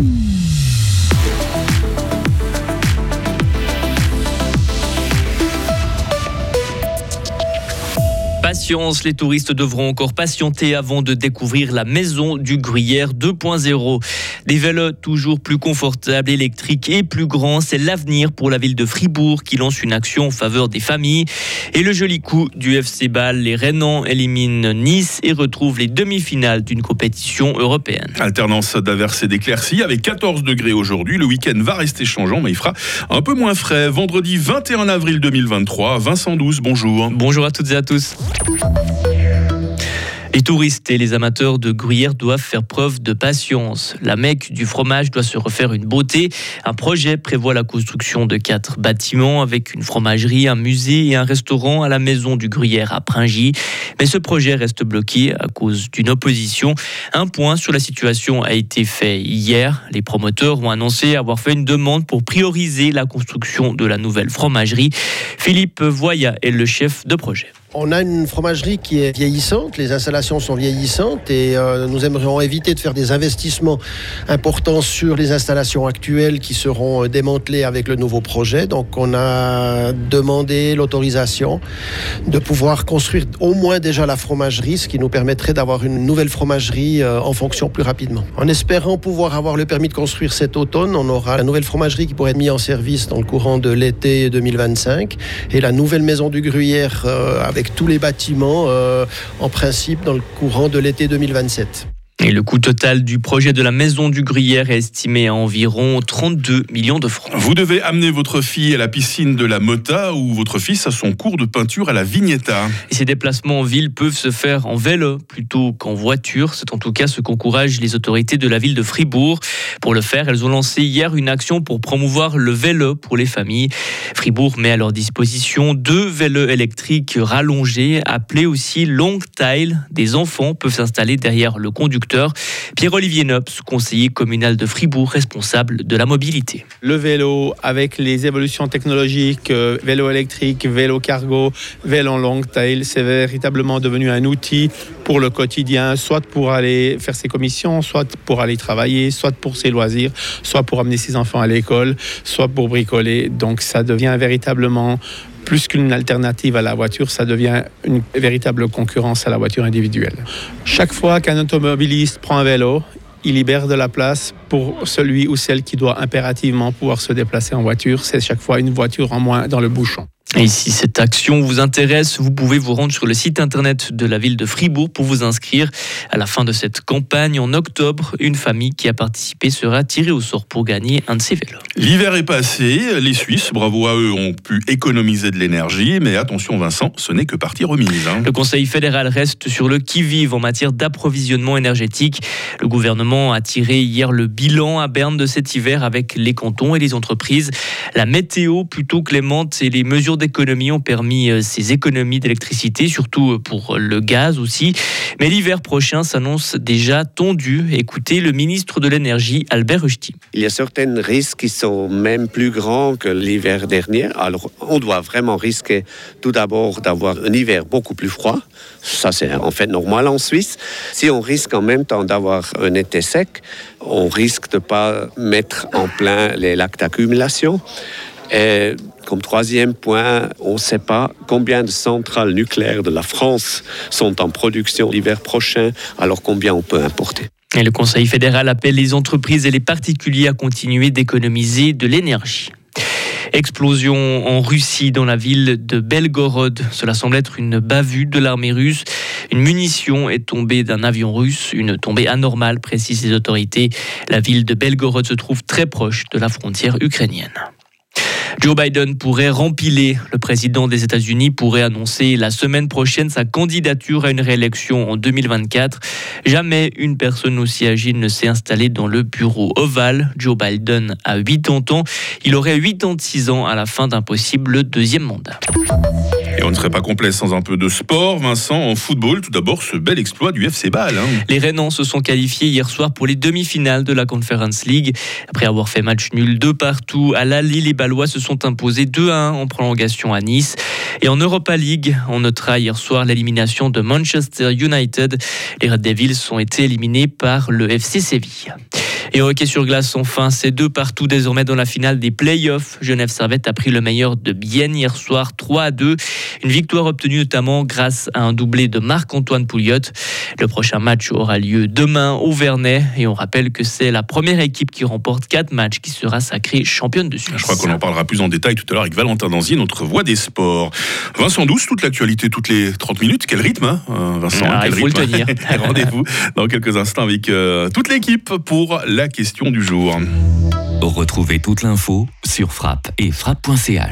Mm-hmm. Patience, les touristes devront encore patienter avant de découvrir la maison du Gruyère 2.0. Des vélos toujours plus confortables, électriques et plus grands, c'est l'avenir pour la ville de Fribourg qui lance une action en faveur des familles. Et le joli coup du FC Bâle, les Rénans éliminent Nice et retrouvent les demi-finales d'une compétition européenne. Alternance d'averses et d'éclaircies avec 14 degrés aujourd'hui. Le week-end va rester changeant, mais il fera un peu moins frais. Vendredi 21 avril 2023, Vincent 12, bonjour. Bonjour à toutes et à tous. Les touristes et les amateurs de gruyère doivent faire preuve de patience. La Mecque du fromage doit se refaire une beauté. Un projet prévoit la construction de quatre bâtiments avec une fromagerie, un musée et un restaurant à la maison du gruyère à Pringy. Mais ce projet reste bloqué à cause d'une opposition. Un point sur la situation a été fait hier. Les promoteurs ont annoncé avoir fait une demande pour prioriser la construction de la nouvelle fromagerie. Philippe Voya est le chef de projet. On a une fromagerie qui est vieillissante, les installations sont vieillissantes et euh, nous aimerions éviter de faire des investissements importants sur les installations actuelles qui seront euh, démantelées avec le nouveau projet. Donc on a demandé l'autorisation de pouvoir construire au moins déjà la fromagerie, ce qui nous permettrait d'avoir une nouvelle fromagerie euh, en fonction plus rapidement. En espérant pouvoir avoir le permis de construire cet automne, on aura la nouvelle fromagerie qui pourrait être mise en service dans le courant de l'été 2025 et la nouvelle maison du Gruyère avec avec tous les bâtiments euh, en principe dans le courant de l'été 2027. Et le coût total du projet de la maison du Gruyère est estimé à environ 32 millions de francs. Vous devez amener votre fille à la piscine de la Mota ou votre fils à son cours de peinture à la Vignetta. Et ces déplacements en ville peuvent se faire en vélo plutôt qu'en voiture. C'est en tout cas ce qu'encouragent les autorités de la ville de Fribourg. Pour le faire, elles ont lancé hier une action pour promouvoir le vélo pour les familles. Fribourg met à leur disposition deux vélos électriques rallongés, appelés aussi long tail. Des enfants peuvent s'installer derrière le conducteur Pierre-Olivier Nops, conseiller communal de Fribourg, responsable de la mobilité. Le vélo, avec les évolutions technologiques, euh, vélo électrique, vélo cargo, vélo long tail, c'est véritablement devenu un outil pour le quotidien, soit pour aller faire ses commissions, soit pour aller travailler, soit pour ses loisirs, soit pour amener ses enfants à l'école, soit pour bricoler. Donc ça devient véritablement plus qu'une alternative à la voiture, ça devient une véritable concurrence à la voiture individuelle. Chaque fois qu'un automobiliste prend un vélo, il libère de la place pour celui ou celle qui doit impérativement pouvoir se déplacer en voiture. C'est chaque fois une voiture en moins dans le bouchon. Et si cette action vous intéresse, vous pouvez vous rendre sur le site internet de la ville de Fribourg pour vous inscrire. À la fin de cette campagne, en octobre, une famille qui a participé sera tirée au sort pour gagner un de ces vélos. L'hiver est passé, les Suisses, bravo à eux, ont pu économiser de l'énergie, mais attention Vincent, ce n'est que partie remise. Hein. Le Conseil fédéral reste sur le qui-vive en matière d'approvisionnement énergétique. Le gouvernement a tiré hier le bilan à Berne de cet hiver avec les cantons et les entreprises. La météo plutôt clémente et les mesures d'économie ont permis euh, ces économies d'électricité, surtout euh, pour le gaz aussi. Mais l'hiver prochain s'annonce déjà tendu. Écoutez le ministre de l'Énergie, Albert Rusty. Il y a certains risques qui sont même plus grands que l'hiver dernier. Alors, on doit vraiment risquer tout d'abord d'avoir un hiver beaucoup plus froid. Ça, c'est en fait normal en Suisse. Si on risque en même temps d'avoir un été sec, on risque de ne pas mettre en plein les lacs d'accumulation. Et comme troisième point, on ne sait pas combien de centrales nucléaires de la France sont en production l'hiver prochain, alors combien on peut importer. Et le Conseil fédéral appelle les entreprises et les particuliers à continuer d'économiser de l'énergie. Explosion en Russie dans la ville de Belgorod. Cela semble être une bavure de l'armée russe. Une munition est tombée d'un avion russe, une tombée anormale, précisent les autorités. La ville de Belgorod se trouve très proche de la frontière ukrainienne. Joe Biden pourrait rempiler. Le président des États-Unis pourrait annoncer la semaine prochaine sa candidature à une réélection en 2024. Jamais une personne aussi âgée ne s'est installée dans le bureau ovale. Joe Biden a 80 ans. Il aurait 86 ans à la fin d'un possible deuxième mandat. Et on ne serait pas complet sans un peu de sport. Vincent, en football, tout d'abord, ce bel exploit du FC Bâle. Hein. Les Rénans se sont qualifiés hier soir pour les demi-finales de la Conference League. Après avoir fait match nul de partout, à la Lille, les Balois se sont imposés 2 à 1 en prolongation à Nice. Et en Europa League, on notera hier soir l'élimination de Manchester United. Les Red Devils ont été éliminés par le FC Séville. Et au hockey sur glace, enfin, c'est deux partout désormais dans la finale des playoffs. Genève Servette a pris le meilleur de Bienne hier soir, 3 à 2. Une victoire obtenue notamment grâce à un doublé de Marc-Antoine Pouliot. Le prochain match aura lieu demain au Vernet. Et on rappelle que c'est la première équipe qui remporte quatre matchs qui sera sacrée championne de Suisse. Je crois qu'on en parlera plus en détail tout à l'heure avec Valentin Danzier, notre voix des sports. Vincent Douce, toute l'actualité, toutes les 30 minutes. Quel rythme, hein, Vincent ah, quel Il faut rythme. le tenir. Rendez-vous dans quelques instants avec euh, toute l'équipe pour la question du jour. Retrouvez toute l'info sur frappe et frappe.ch.